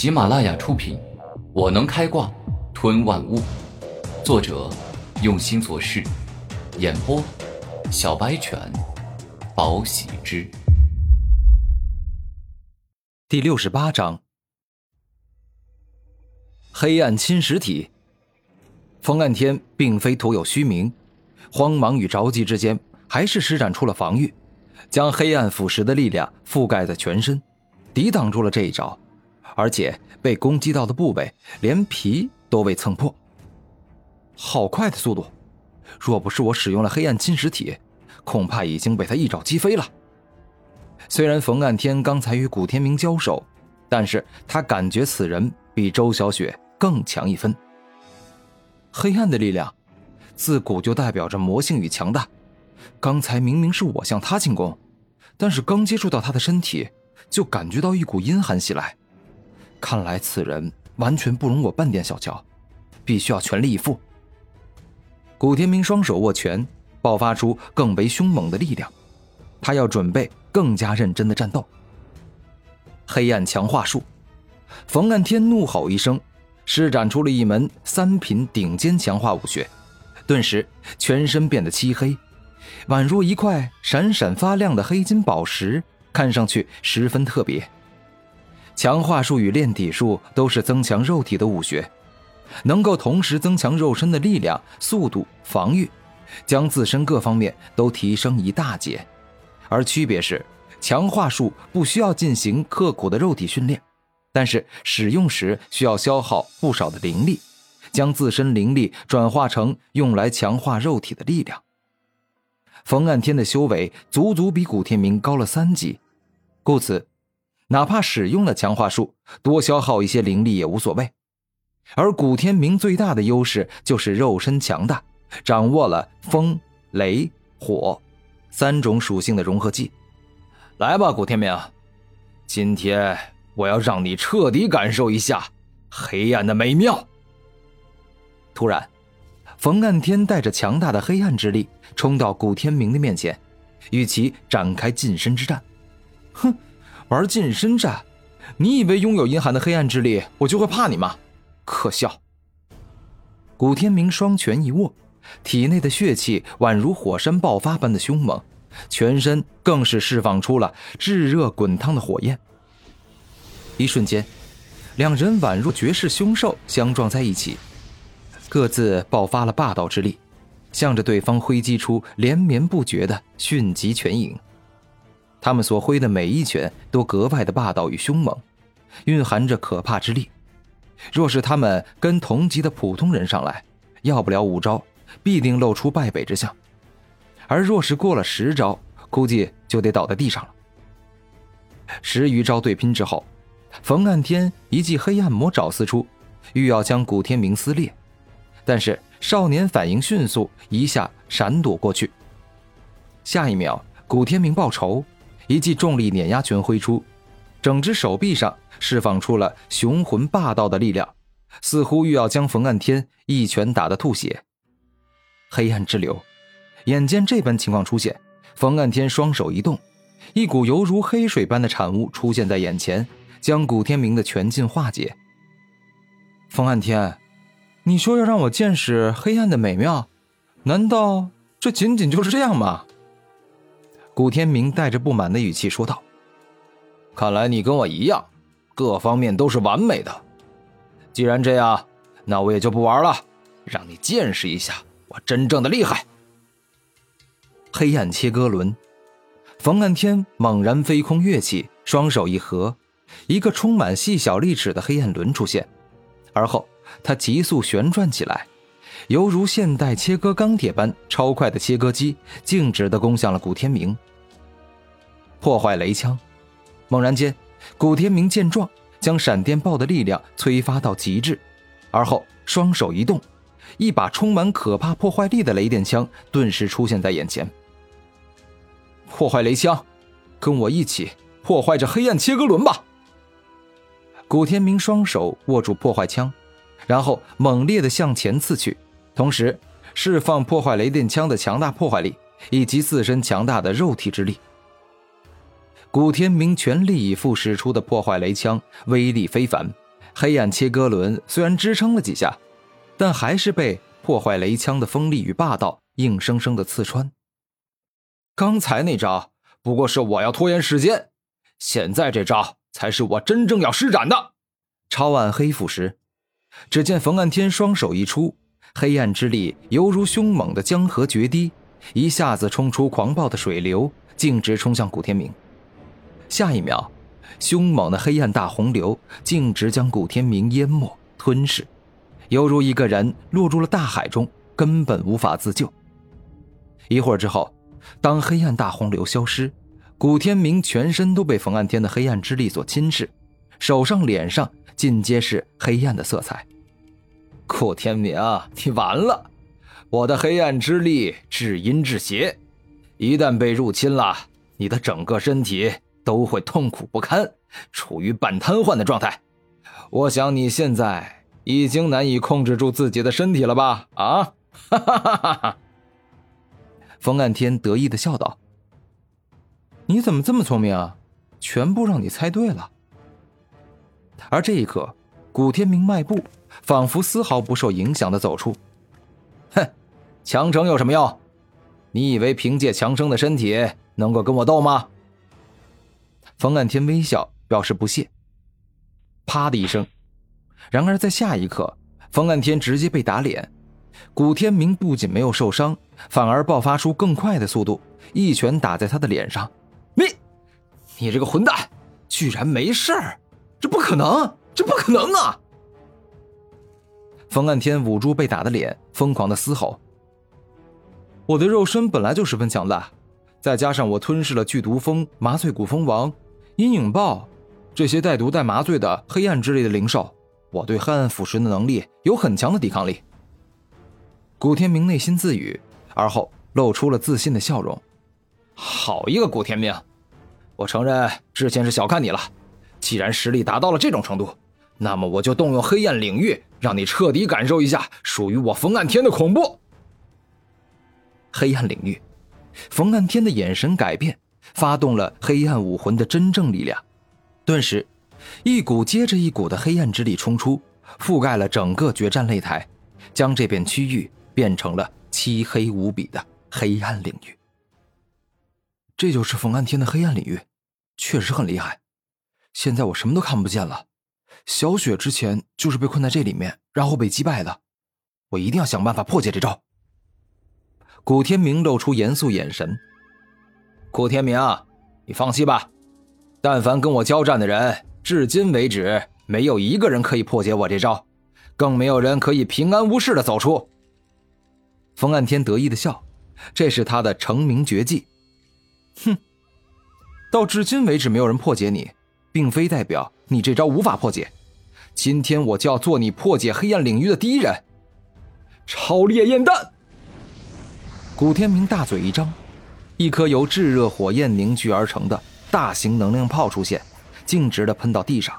喜马拉雅出品，《我能开挂吞万物》，作者用心做事，演播小白犬，宝喜之。第六十八章：黑暗侵蚀体。冯岸天并非徒有虚名，慌忙与着急之间，还是施展出了防御，将黑暗腐蚀的力量覆盖在全身，抵挡住了这一招。而且被攻击到的部位，连皮都未蹭破。好快的速度！若不是我使用了黑暗侵蚀体，恐怕已经被他一爪击飞了。虽然冯岸天刚才与古天明交手，但是他感觉此人比周小雪更强一分。黑暗的力量，自古就代表着魔性与强大。刚才明明是我向他进攻，但是刚接触到他的身体，就感觉到一股阴寒袭来。看来此人完全不容我半点小瞧，必须要全力以赴。古天明双手握拳，爆发出更为凶猛的力量，他要准备更加认真的战斗。黑暗强化术，冯岸天怒吼一声，施展出了一门三品顶尖强化武学，顿时全身变得漆黑，宛如一块闪闪发亮的黑金宝石，看上去十分特别。强化术与炼体术都是增强肉体的武学，能够同时增强肉身的力量、速度、防御，将自身各方面都提升一大截。而区别是，强化术不需要进行刻苦的肉体训练，但是使用时需要消耗不少的灵力，将自身灵力转化成用来强化肉体的力量。冯岸天的修为足足比古天明高了三级，故此。哪怕使用了强化术，多消耗一些灵力也无所谓。而古天明最大的优势就是肉身强大，掌握了风、雷、火三种属性的融合技。来吧，古天明，今天我要让你彻底感受一下黑暗的美妙。突然，冯干天带着强大的黑暗之力冲到古天明的面前，与其展开近身之战。哼！玩近身战，你以为拥有阴寒的黑暗之力，我就会怕你吗？可笑！古天明双拳一握，体内的血气宛如火山爆发般的凶猛，全身更是释放出了炙热滚烫的火焰。一瞬间，两人宛如绝世凶兽相撞在一起，各自爆发了霸道之力，向着对方挥击出连绵不绝的迅疾拳影。他们所挥的每一拳都格外的霸道与凶猛，蕴含着可怕之力。若是他们跟同级的普通人上来，要不了五招，必定露出败北之相；而若是过了十招，估计就得倒在地上了。十余招对拼之后，冯岸天一记黑暗魔爪撕出，欲要将古天明撕裂，但是少年反应迅速，一下闪躲过去。下一秒，古天明报仇。一记重力碾压拳挥出，整只手臂上释放出了雄浑霸道的力量，似乎欲要将冯岸天一拳打得吐血。黑暗之流，眼见这般情况出现，冯岸天双手一动，一股犹如黑水般的产物出现在眼前，将古天明的拳劲化解。冯岸天，你说要让我见识黑暗的美妙，难道这仅仅就是这样吗？古天明带着不满的语气说道：“看来你跟我一样，各方面都是完美的。既然这样，那我也就不玩了，让你见识一下我真正的厉害。”黑暗切割轮，冯岸天猛然飞空跃起，双手一合，一个充满细小利齿的黑暗轮出现，而后他急速旋转起来。犹如现代切割钢铁般超快的切割机，径直的攻向了古天明。破坏雷枪，猛然间，古天明见状，将闪电豹的力量催发到极致，而后双手一动，一把充满可怕破坏力的雷电枪顿时出现在眼前。破坏雷枪，跟我一起破坏这黑暗切割轮吧！古天明双手握住破坏枪，然后猛烈的向前刺去，同时释放破坏雷电枪的强大破坏力以及自身强大的肉体之力。古天明全力以赴使出的破坏雷枪威力非凡，黑暗切割轮虽然支撑了几下，但还是被破坏雷枪的锋利与霸道硬生生的刺穿。刚才那招不过是我要拖延时间，现在这招才是我真正要施展的超暗黑腐蚀。只见冯岸天双手一出，黑暗之力犹如凶猛的江河决堤，一下子冲出狂暴的水流，径直冲向古天明。下一秒，凶猛的黑暗大洪流径直将古天明淹没吞噬，犹如一个人落入了大海中，根本无法自救。一会儿之后，当黑暗大洪流消失，古天明全身都被冯岸天的黑暗之力所侵蚀，手上、脸上。尽皆是黑暗的色彩。顾天明，你完了！我的黑暗之力至阴至邪，一旦被入侵了，你的整个身体都会痛苦不堪，处于半瘫痪的状态。我想你现在已经难以控制住自己的身体了吧？啊！哈哈哈哈哈！风岸天得意的笑道：“你怎么这么聪明啊？全部让你猜对了。”而这一刻，古天明迈步，仿佛丝毫不受影响的走出。哼，强撑有什么用？你以为凭借强撑的身体能够跟我斗吗？冯岸天微笑表示不屑。啪的一声，然而在下一刻，冯岸天直接被打脸。古天明不仅没有受伤，反而爆发出更快的速度，一拳打在他的脸上。你，你这个混蛋，居然没事儿！这不可能！这不可能啊！冯岸天捂住被打的脸，疯狂的嘶吼：“我的肉身本来就十分强大，再加上我吞噬了剧毒蜂、麻醉古蜂王、阴影豹这些带毒带麻醉的黑暗之类的灵兽，我对黑暗腐蚀的能力有很强的抵抗力。”古天明内心自语，而后露出了自信的笑容：“好一个古天明！我承认之前是小看你了。”既然实力达到了这种程度，那么我就动用黑暗领域，让你彻底感受一下属于我冯岸天的恐怖。黑暗领域，冯岸天的眼神改变，发动了黑暗武魂的真正力量。顿时，一股接着一股的黑暗之力冲出，覆盖了整个决战擂台，将这片区域变成了漆黑无比的黑暗领域。这就是冯安天的黑暗领域，确实很厉害。现在我什么都看不见了，小雪之前就是被困在这里面，然后被击败的。我一定要想办法破解这招。古天明露出严肃眼神。古天明，你放心吧，但凡跟我交战的人，至今为止没有一个人可以破解我这招，更没有人可以平安无事的走出。冯岸天得意的笑，这是他的成名绝技。哼，到至今为止没有人破解你。并非代表你这招无法破解，今天我就要做你破解黑暗领域的第一人。超烈焰弹！古天明大嘴一张，一颗由炙热火焰凝聚而成的大型能量炮出现，径直的喷到地上。